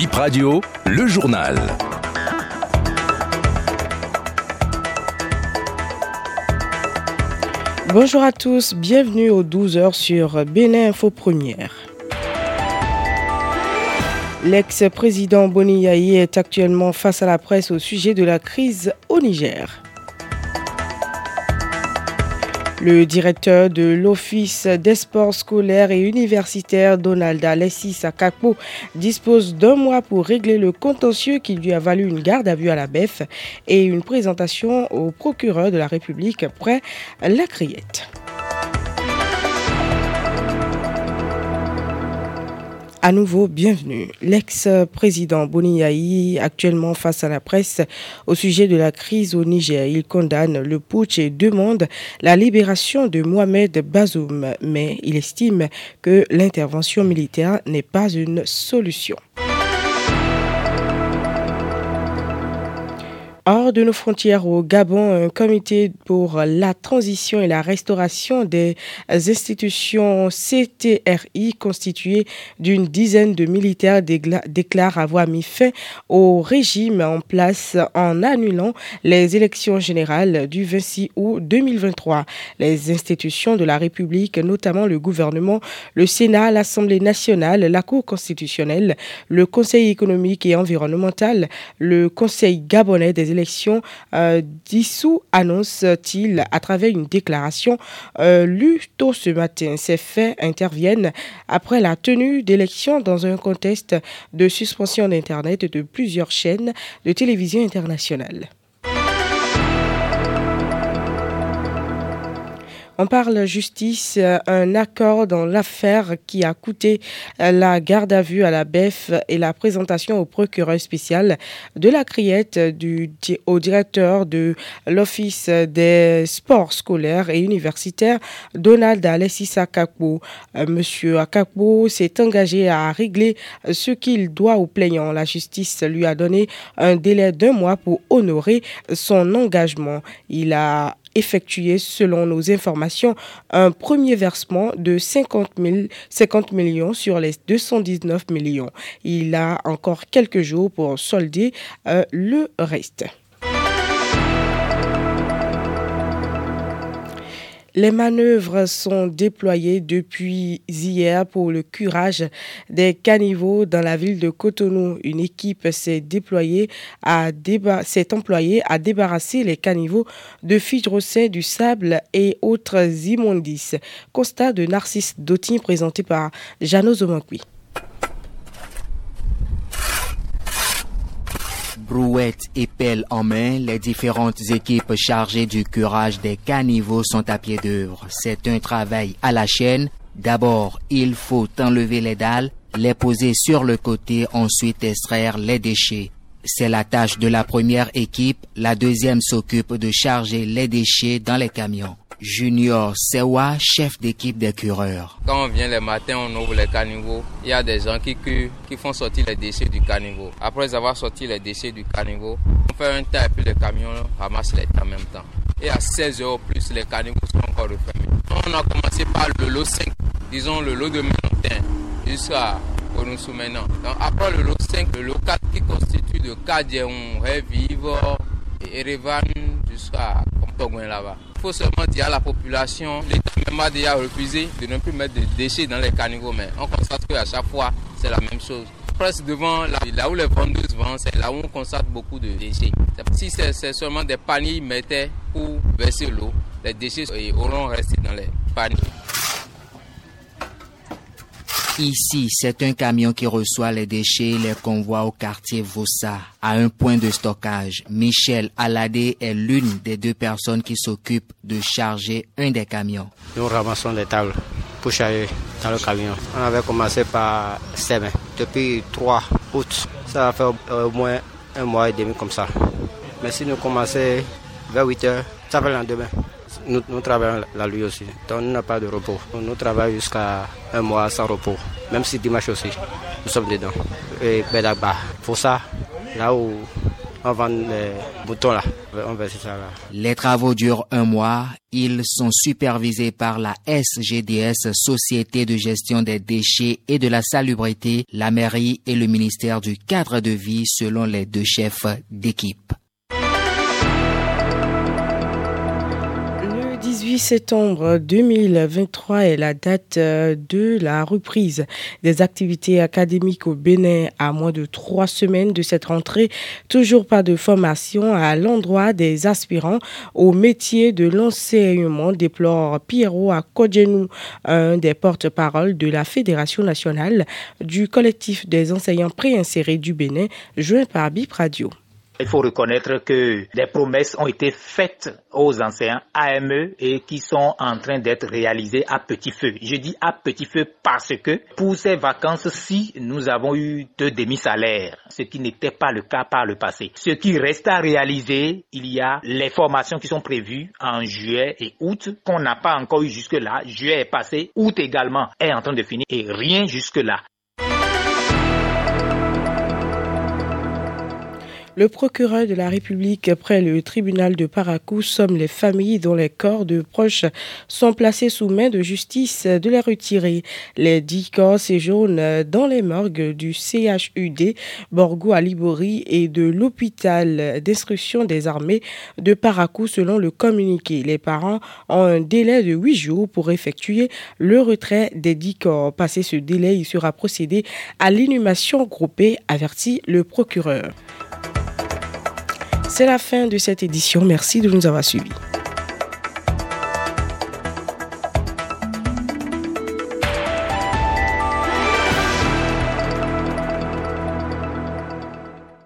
Bip Radio, le journal. Bonjour à tous, bienvenue aux 12h sur Bénin Info Première. L'ex-président Boni Yahi est actuellement face à la presse au sujet de la crise au Niger. Le directeur de l'Office des sports scolaires et universitaires, Donald Alessis Sakakpo, dispose d'un mois pour régler le contentieux qui lui a valu une garde à vue à la BEF et une présentation au procureur de la République près la Criette. À nouveau, bienvenue. L'ex-président Boni actuellement face à la presse au sujet de la crise au Niger, il condamne le putsch et demande la libération de Mohamed Bazoum, mais il estime que l'intervention militaire n'est pas une solution. Hors de nos frontières au Gabon, un comité pour la transition et la restauration des institutions CTRI constitué d'une dizaine de militaires déclare avoir mis fin au régime en place en annulant les élections générales du 26 août 2023. Les institutions de la République, notamment le gouvernement, le Sénat, l'Assemblée nationale, la Cour constitutionnelle, le Conseil économique et environnemental, le Conseil gabonais des élections euh, dissous, annonce-t-il à travers une déclaration euh, lue tôt ce matin. Ces faits interviennent après la tenue d'élections dans un contexte de suspension d'Internet de plusieurs chaînes de télévision internationales. On parle justice, euh, un accord dans l'affaire qui a coûté euh, la garde à vue à la BEF et la présentation au procureur spécial de la criette au directeur de l'Office des sports scolaires et universitaires, Donald Alessis Akakbo. Euh, monsieur Akakbo s'est engagé à régler ce qu'il doit au plaignant. La justice lui a donné un délai d'un mois pour honorer son engagement. Il a effectué, selon nos informations, un premier versement de 50, 50 millions sur les 219 millions. Il a encore quelques jours pour solder euh, le reste. Les manœuvres sont déployées depuis hier pour le curage des caniveaux dans la ville de Cotonou. Une équipe s'est déployée s'est employée à débarrasser les caniveaux de fibroset, du sable et autres immondices. Constat de Narcisse Dotin présenté par Jeannot Zomankwi. Brouettes et pelles en main, les différentes équipes chargées du curage des caniveaux sont à pied d'œuvre. C'est un travail à la chaîne. D'abord, il faut enlever les dalles, les poser sur le côté, ensuite extraire les déchets. C'est la tâche de la première équipe. La deuxième s'occupe de charger les déchets dans les camions. Junior Sewa, chef d'équipe des cureurs. Quand on vient le matin, on ouvre les caniveaux. Il y a des gens qui curent, qui font sortir les déchets du caniveau. Après avoir sorti les déchets du caniveau, on fait un tas et puis le camion ramasse les en même temps. Et à 16 heures plus, les caniveaux sont encore refermés. On a commencé par le lot 5, disons le lot de matin, jusqu'à nous maintenant. Donc après le lot 5, le lot 4 qui constitue le Kadjeon, Révivre et Erevan jusqu'à Il faut seulement dire à la population, l'État même a déjà refusé de ne plus mettre de déchets dans les caniveaux, mais on constate qu'à chaque fois, c'est la même chose. Presque devant là, où les vendeuses vendent, c'est là où on constate beaucoup de déchets. Si c'est seulement des paniers ils mettaient pour verser l'eau, les déchets auront resté dans les paniers. Ici, c'est un camion qui reçoit les déchets et les convoie au quartier Vossa, à un point de stockage. Michel Aladé est l'une des deux personnes qui s'occupent de charger un des camions. Nous ramassons les tables pour charger dans le camion. On avait commencé par semaine. Depuis 3 août, ça va faire au moins un mois et demi comme ça. Mais si nous commençons vers 8 heures, ça va le lendemain. Nous, nous, travaillons la nuit aussi, donc nous n'avons pas de repos. Nous travaillons jusqu'à un mois sans repos, même si dimanche aussi, nous sommes dedans. Et Bedagba, pour ça, là où on vend les boutons là, On verse ça là. Les travaux durent un mois. Ils sont supervisés par la SGDS, Société de gestion des déchets et de la salubrité, la mairie et le ministère du cadre de vie selon les deux chefs d'équipe. Septembre 2023 est la date euh, de la reprise des activités académiques au Bénin à moins de trois semaines de cette rentrée. Toujours pas de formation à l'endroit des aspirants au métier de l'enseignement, déplore Pierrot à Kodjenou, un des porte-parole de la Fédération nationale du collectif des enseignants préinsérés du Bénin, joint par Bip Radio. Il faut reconnaître que des promesses ont été faites aux enseignants AME et qui sont en train d'être réalisées à petit feu. Je dis à petit feu parce que pour ces vacances-ci, nous avons eu deux demi-salaires, ce qui n'était pas le cas par le passé. Ce qui reste à réaliser, il y a les formations qui sont prévues en juillet et août qu'on n'a pas encore eu jusque-là. Juillet est passé, août également est en train de finir et rien jusque-là. Le procureur de la République près le tribunal de Paracou somme les familles dont les corps de proches sont placés sous main de justice de les retirer. Les dix corps séjournent dans les morgues du CHUD Borgo à et de l'hôpital d'instruction des armées de Paracou selon le communiqué. Les parents ont un délai de huit jours pour effectuer le retrait des dix corps. Passé ce délai, il sera procédé à l'inhumation groupée, avertit le procureur. C'est la fin de cette édition. Merci de nous avoir suivis.